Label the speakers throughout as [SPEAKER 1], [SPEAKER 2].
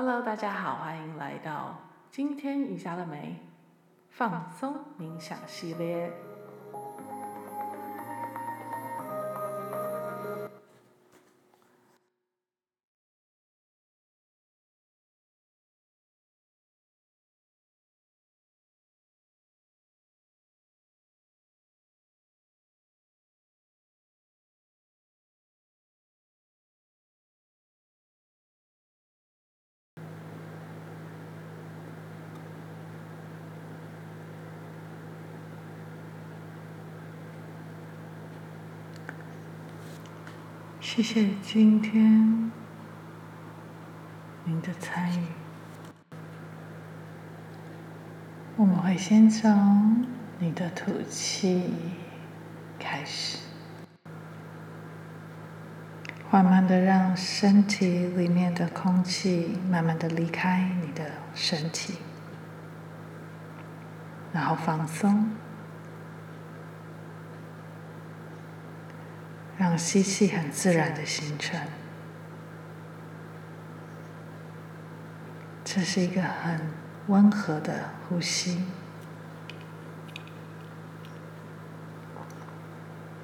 [SPEAKER 1] Hello，大家好，欢迎来到今天瑜伽了没？放松冥想系列。谢谢今天您的参与。我们会先从你的吐气开始，缓慢的让身体里面的空气慢慢的离开你的身体，然后放松。让吸气很自然的形成，这是一个很温和的呼吸。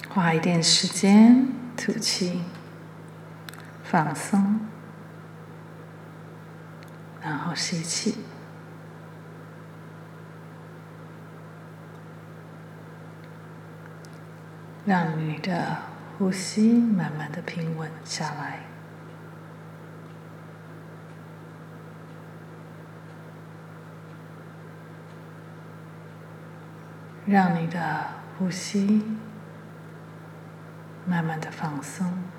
[SPEAKER 1] 花一点时间吐气，放松，然后吸气，让你的。呼吸慢慢的平稳下来，让你的呼吸慢慢的放松。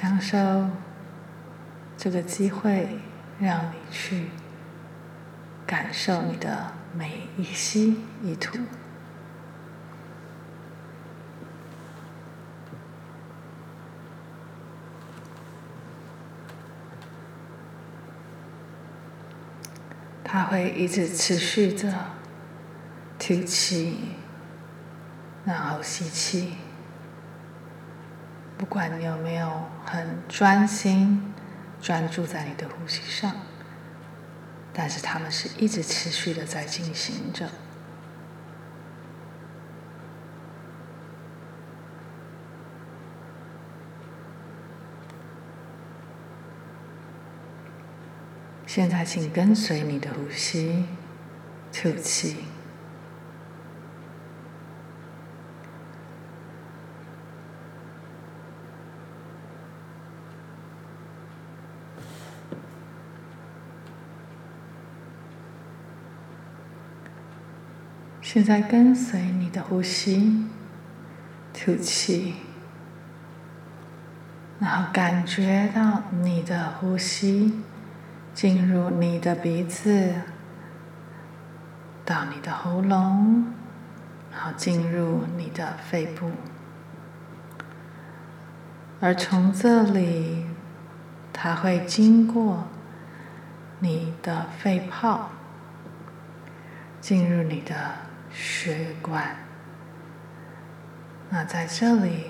[SPEAKER 1] 享受这个机会，让你去感受你的每一吸一吐。它会一直持续着吐气，然后吸气。不管你有没有很专心专注在你的呼吸上，但是他们是一直持续的在进行着。现在，请跟随你的呼吸，吐气。现在跟随你的呼吸，吐气，然后感觉到你的呼吸进入你的鼻子，到你的喉咙，然后进入你的肺部，而从这里，它会经过你的肺泡，进入你的。血管，那在这里，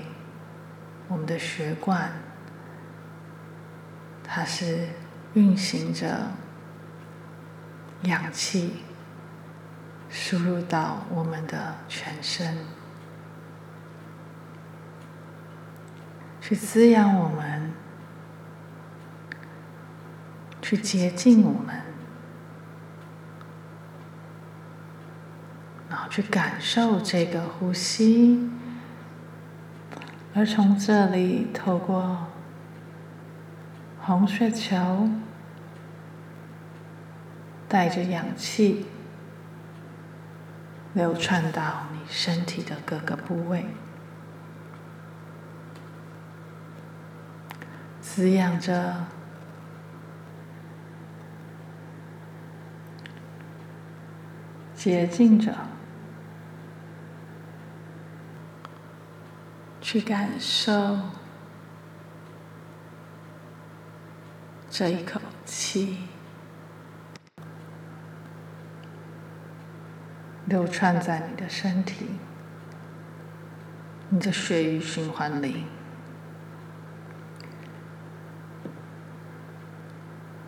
[SPEAKER 1] 我们的血管，它是运行着氧气输入到我们的全身，去滋养我们，去洁净我们。去感受这个呼吸，而从这里透过红血球，带着氧气流窜到你身体的各个部位，滋养着、洁净着。去感受这一口气。流窜在你的身体你的血液循环里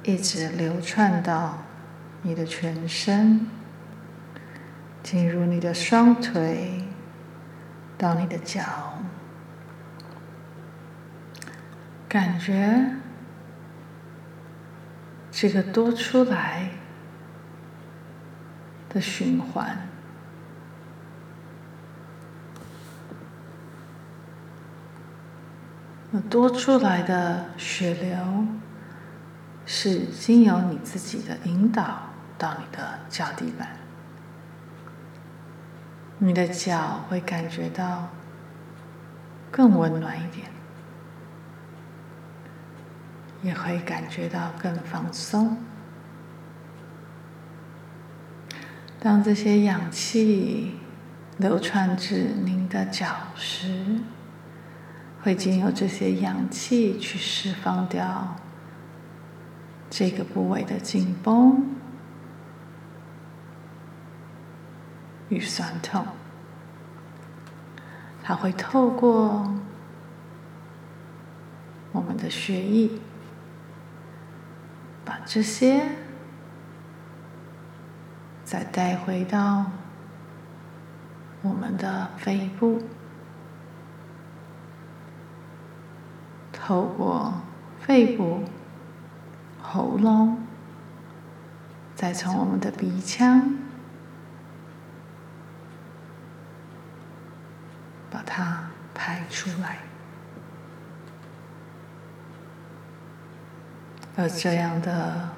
[SPEAKER 1] 一直流窜到你的全身进入你的双腿到你的脚感觉这个多出来的循环，那多出来的血流是经由你自己的引导到你的脚底板，你的脚会感觉到更温暖一点，也会感觉到更放松。当这些氧气流窜至您的脚时，会经由这些氧气去释放掉这个部位的紧绷与酸痛。它会透过我们的血液，把这些。再带回到我们的肺部，透过肺部、喉咙，再从我们的鼻腔把它排出来，而这样的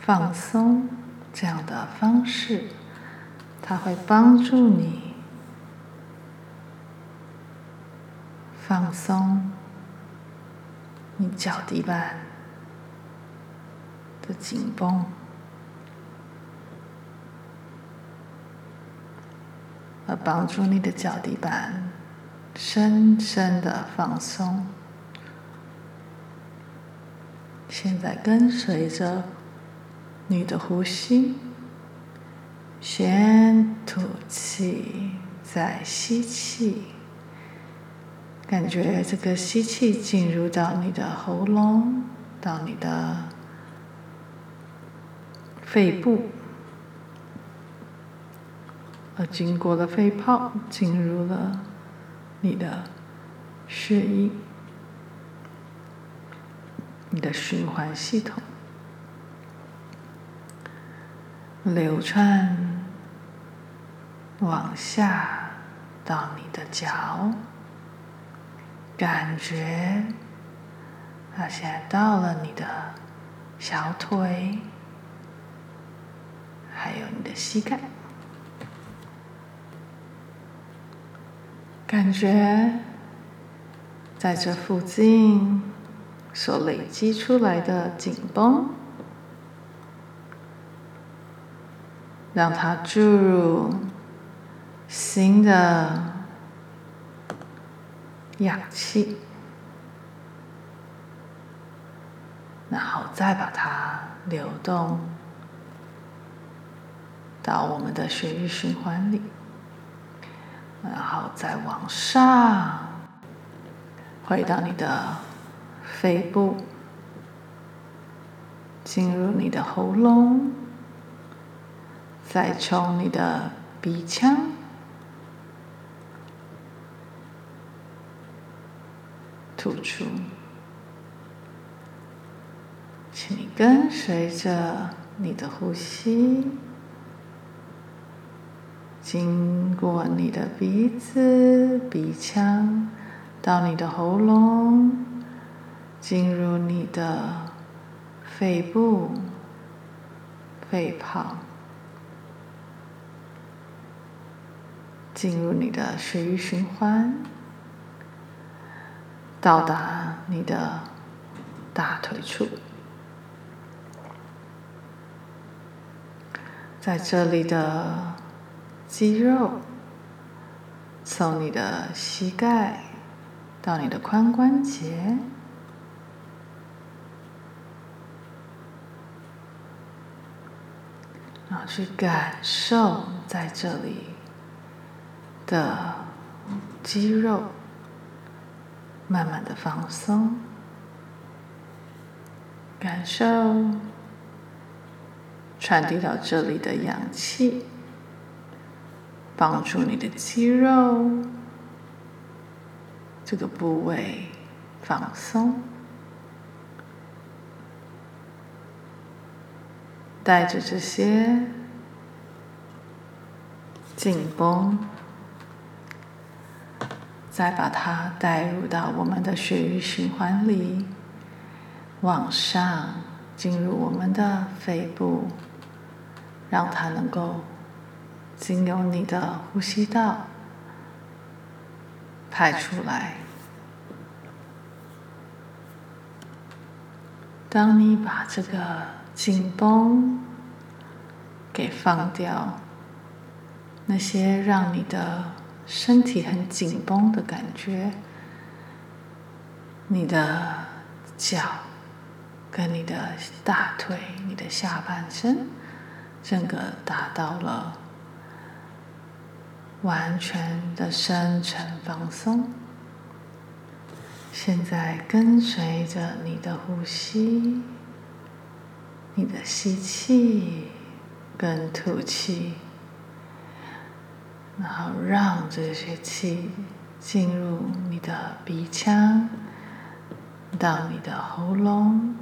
[SPEAKER 1] 放松。这样的方式，它会帮助你放松你脚底板的紧绷，而帮助你的脚底板深深的放松。现在跟随着。你的呼吸，先吐气，再吸气，感觉这个吸气进入到你的喉咙，到你的肺部，而经过了肺泡，进入了你的血液，你的循环系统。流窜往下到你的脚，感觉它现在到了你的小腿，还有你的膝盖，感觉在这附近所累积出来的紧绷。让它注入新的氧气，然后再把它流动到我们的血液循环里，然后再往上回到你的肺部，进入你的喉咙。再从你的鼻腔。吐出，请你跟随着你的呼吸，经过你的鼻子、鼻腔，到你的喉咙，进入你的肺部、肺泡。进入你的血液循环，到达你的大腿处，在这里的肌肉，从你的膝盖到你的髋关节，然后去感受在这里的肌肉慢慢的放松，感受传递到这里的氧气，帮助你的肌肉这个部位放松。带着这些紧绷，再把它带入到我们的血液循环里，往上进入我们的肺部，让它能够经由你的呼吸道排出来。当你把这个紧绷，给放掉那些让你的身体很紧绷的感觉，你的脚跟你的大腿、你的下半身，整个达到了完全的深沉放松。现在跟随着你的呼吸。你的吸气跟吐气，然后让这些气进入你的鼻腔，到你的喉咙，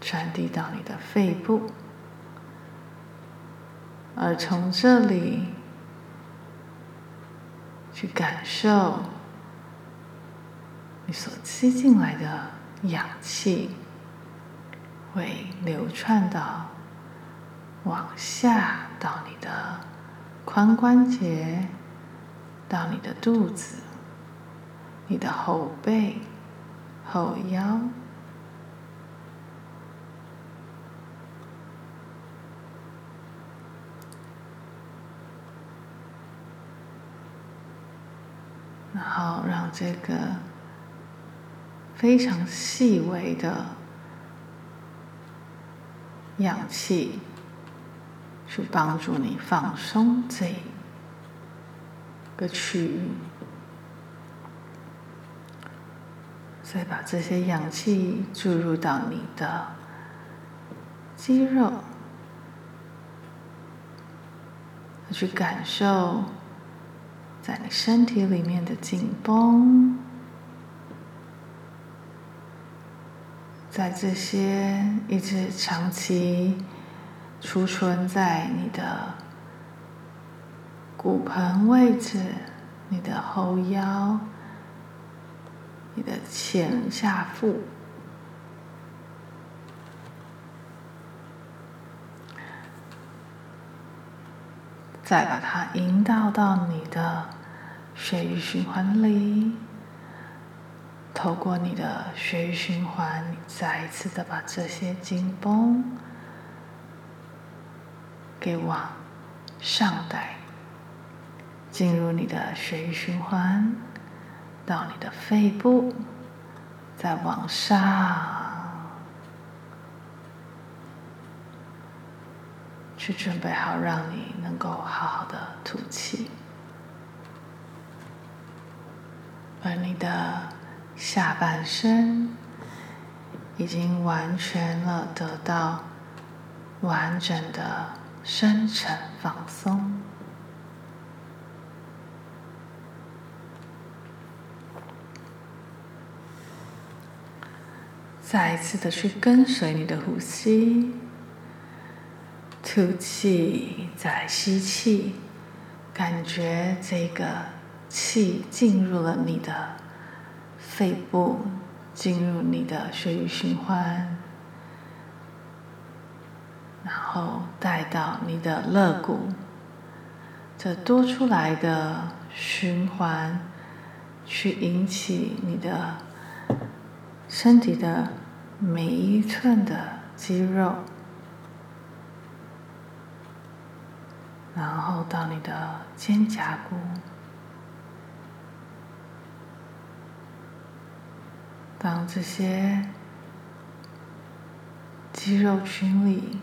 [SPEAKER 1] 传递到你的肺部，而从这里去感受你所吸进来的氧气。会流窜到往下到你的髋关节，到你的肚子、你的后背、后腰，然后让这个非常细微的。氧气去帮助你放松这个区域，再把这些氧气注入到你的肌肉，去感受在你身体里面的紧绷。在这些一直长期储存在你的骨盆位置、你的后腰、你的前下腹，再把它引导到你的血液循环里。透过你的血液循环，你再一次的把这些紧绷给往上带，进入你的血液循环，到你的肺部，再往上，去准备好，让你能够好好的吐气，而你的。下半身已经完全了，得到完整的深层放松。再一次的去跟随你的呼吸，吐气，再吸气，感觉这个气进入了你的。肺部进入你的血液循环，然后带到你的肋骨，这多出来的循环，去引起你的身体的每一寸的肌肉，然后到你的肩胛骨。当这些肌肉群里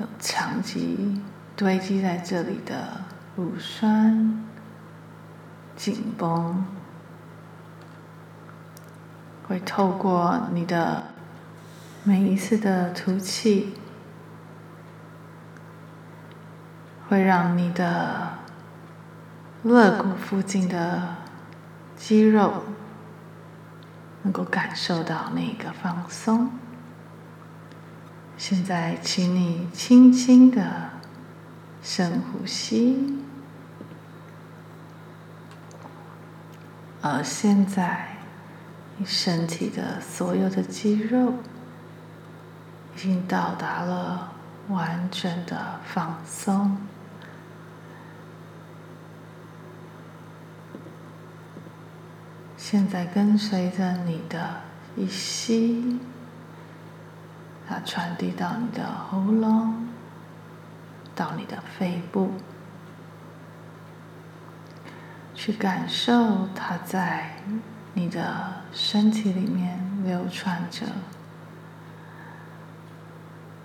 [SPEAKER 1] 有长期堆积在这里的乳酸、紧绷，会透过你的每一次的吐气，会让你的肋骨附近的肌肉能够感受到那个放松。现在，请你轻轻的深呼吸。而现在，你身体的所有的肌肉已经到达了完整的放松。现在跟随着你的一吸，它传递到你的喉咙，到你的肺部，去感受它在你的身体里面流传着，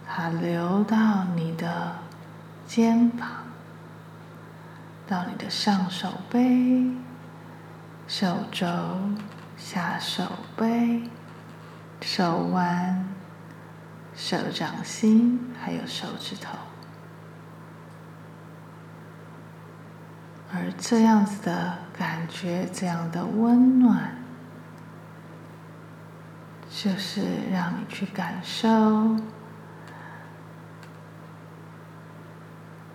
[SPEAKER 1] 它流到你的肩膀，到你的上手背。手肘、下手背、手腕、手掌心，还有手指头，而这样子的感觉，这样的温暖，就是让你去感受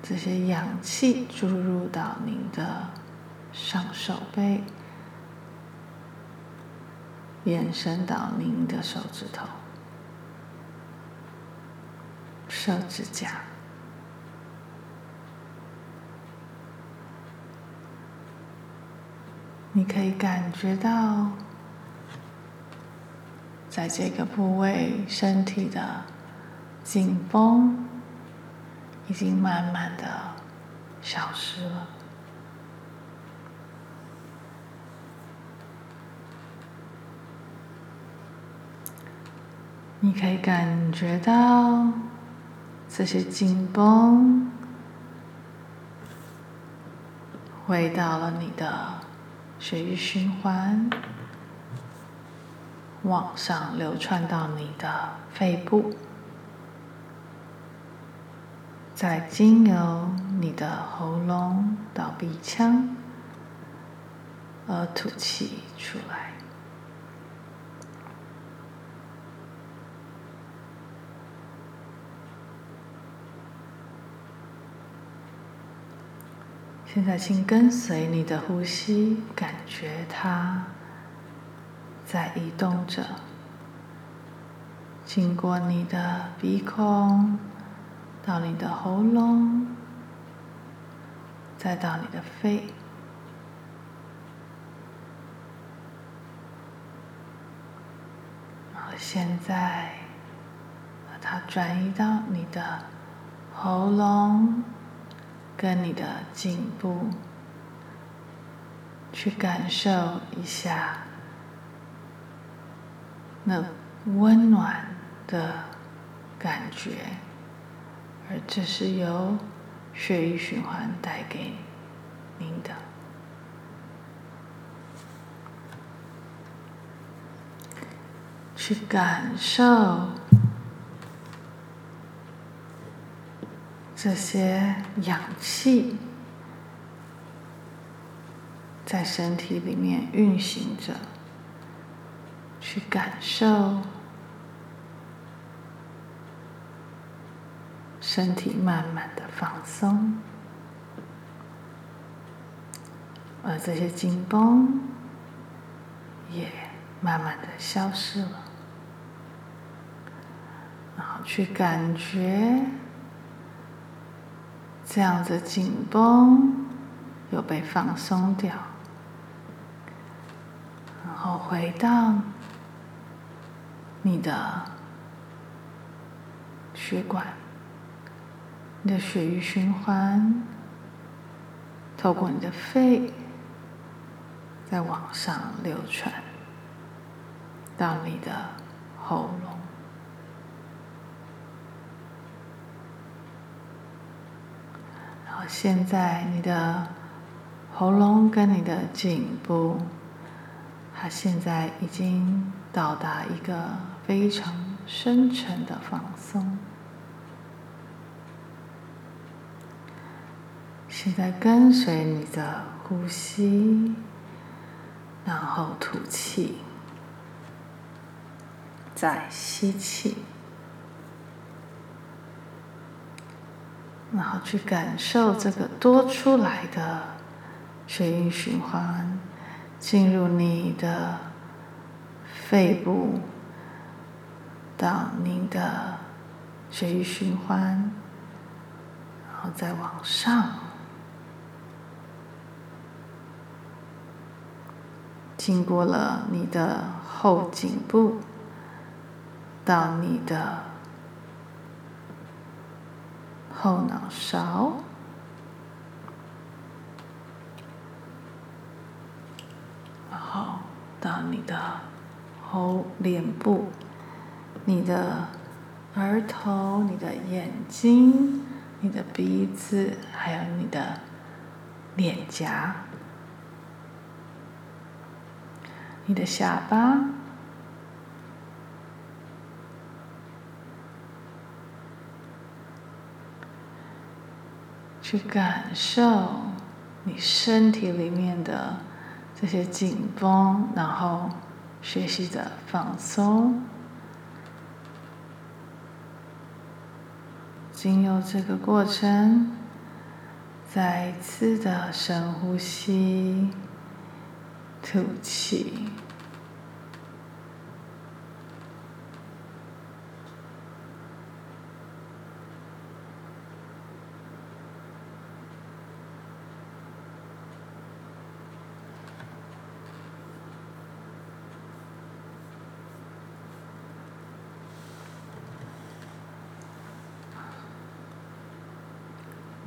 [SPEAKER 1] 这些氧气注入到你的上手背。延伸到您的手指头、手指甲，你可以感觉到，在这个部位身体的紧绷已经慢慢的消失了。你可以感觉到这些紧绷回到了你的血液循环，往上流窜到你的肺部，再经由你的喉咙到鼻腔，而吐气出来。现在，请跟随你的呼吸，感觉它在移动着，经过你的鼻孔，到你的喉咙，再到你的肺，然后现在把它转移到你的喉咙。跟你的颈部去感受一下那温暖的感觉，而这是由血液循环带给您的。去感受。这些氧气在身体里面运行着，去感受身体慢慢的放松，而这些紧绷也慢慢的消失了，然后去感觉。这样子紧绷又被放松掉，然后回到你的血管，你的血液循环透过你的肺，再往上流传到你的喉咙。现在你的喉咙跟你的颈部，它现在已经到达一个非常深沉的放松。现在跟随你的呼吸，然后吐气，再吸气。然后去感受这个多出来的血液循环进入你的肺部，到你的血液循环，然后再往上，经过了你的后颈部，到你的。后脑勺，然后到你的后脸部、你的额头、你的眼睛、你的鼻子，还有你的脸颊、你的下巴。去感受你身体里面的这些紧绷，然后学习着放松。经由这个过程，再一次的深呼吸，吐气。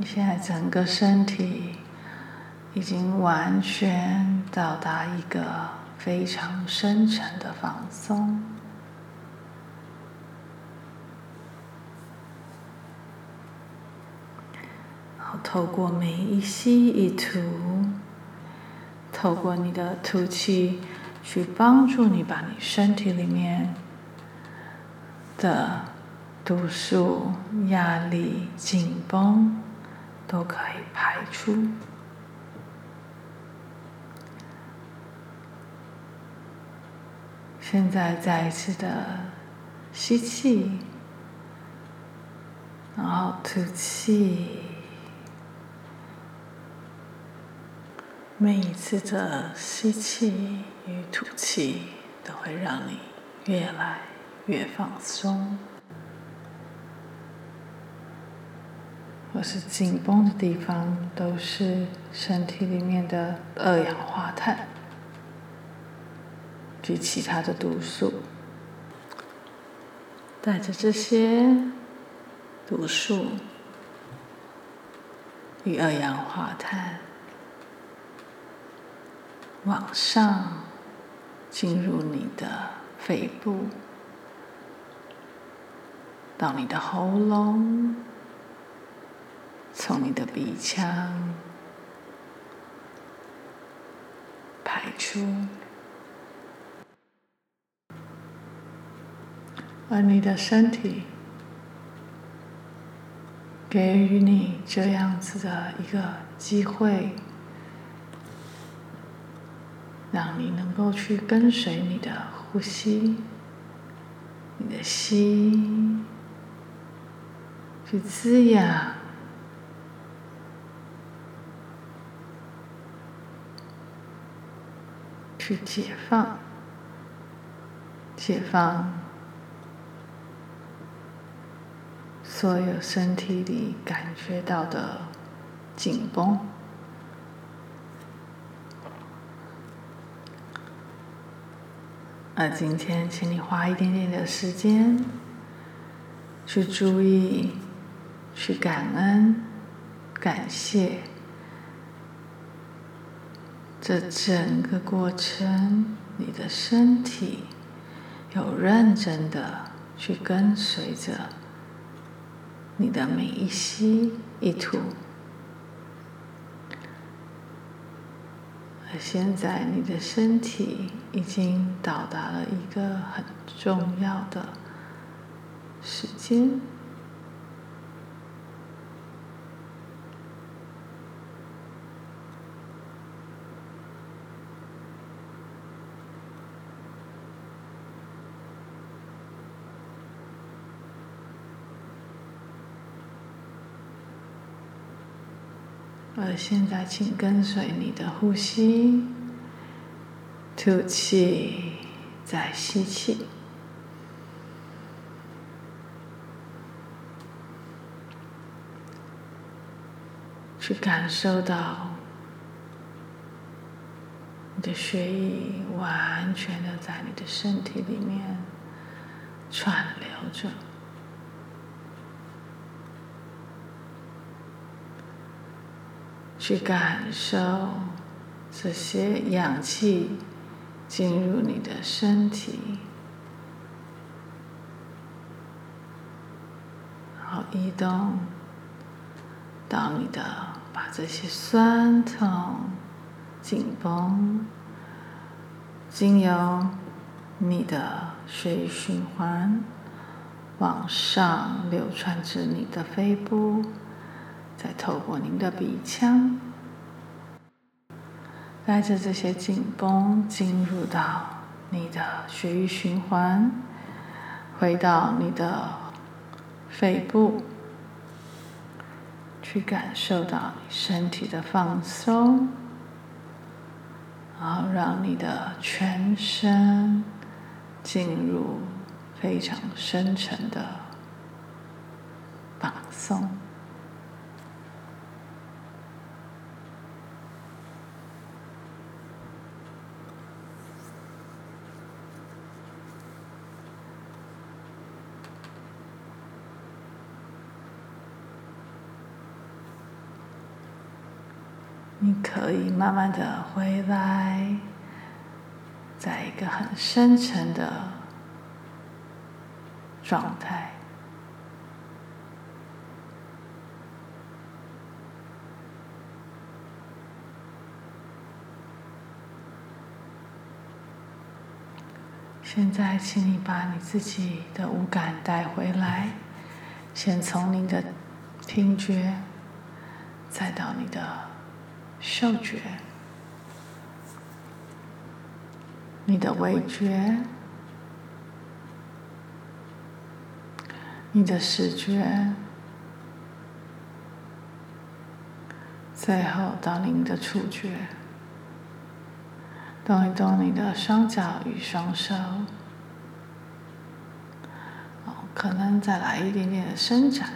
[SPEAKER 1] 你现在整个身体已经完全到达一个非常深沉的放松，然后透过每一吸一吐，透过你的吐气去帮助你把你身体里面的毒素、压力、紧绷。都可以排出。现在再一次的吸气，然后吐气。每一次的吸气与吐气都会让你越来越放松。或是紧绷的地方，都是身体里面的二氧化碳及其他的毒素，带着这些毒素与二氧化碳往上进入你的肺部，到你的喉咙。从你的鼻腔排出，而你的身体给予你这样子的一个机会，让你能够去跟随你的呼吸，你的吸，去滋养。去解放，解放所有身体里感觉到的紧绷。那今天，请你花一点点的时间，去注意，去感恩，感谢。这整个过程你的身体有认真的去跟随着你的每一吸一吐。而现在你的身体已经到达了一个很重要的时间。现在，请跟随你的呼吸，吐气，再吸气，去感受到你的血液完全的在你的身体里面串流着。去感受这些氧气进入你的身体，然后移动到你的，把这些酸痛、紧绷，经由你的血液循环往上流传至你的肺部。再透过您的鼻腔，带着这些紧绷进入到你的血液循环，回到你的肺部，去感受到你身体的放松，然后让你的全身进入非常深沉的放松。你可以慢慢的回来，在一个很深沉的状态。现在，请你把你自己的五感带回来，先从你的听觉，再到你的。嗅觉，你的味觉，你的视觉，最后到你的触觉，动一动你的双脚与双手，哦可能再来一点点的伸展。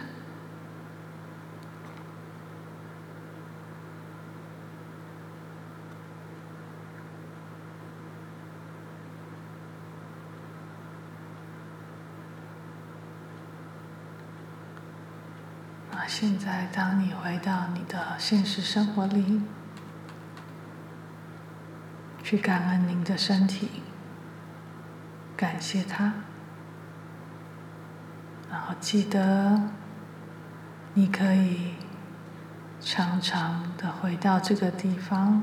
[SPEAKER 1] 现在，当你回到你的现实生活里，去感恩您的身体，感谢它，然后记得，你可以常常的回到这个地方，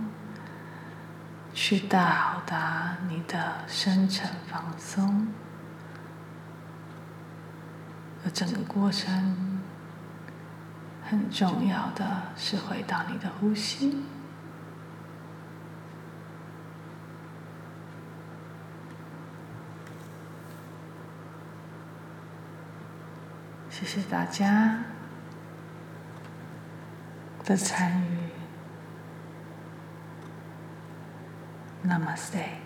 [SPEAKER 1] 去到达你的深层放松，而整个过程。很重要的是回到你的呼吸。谢谢大家的参与。Namaste。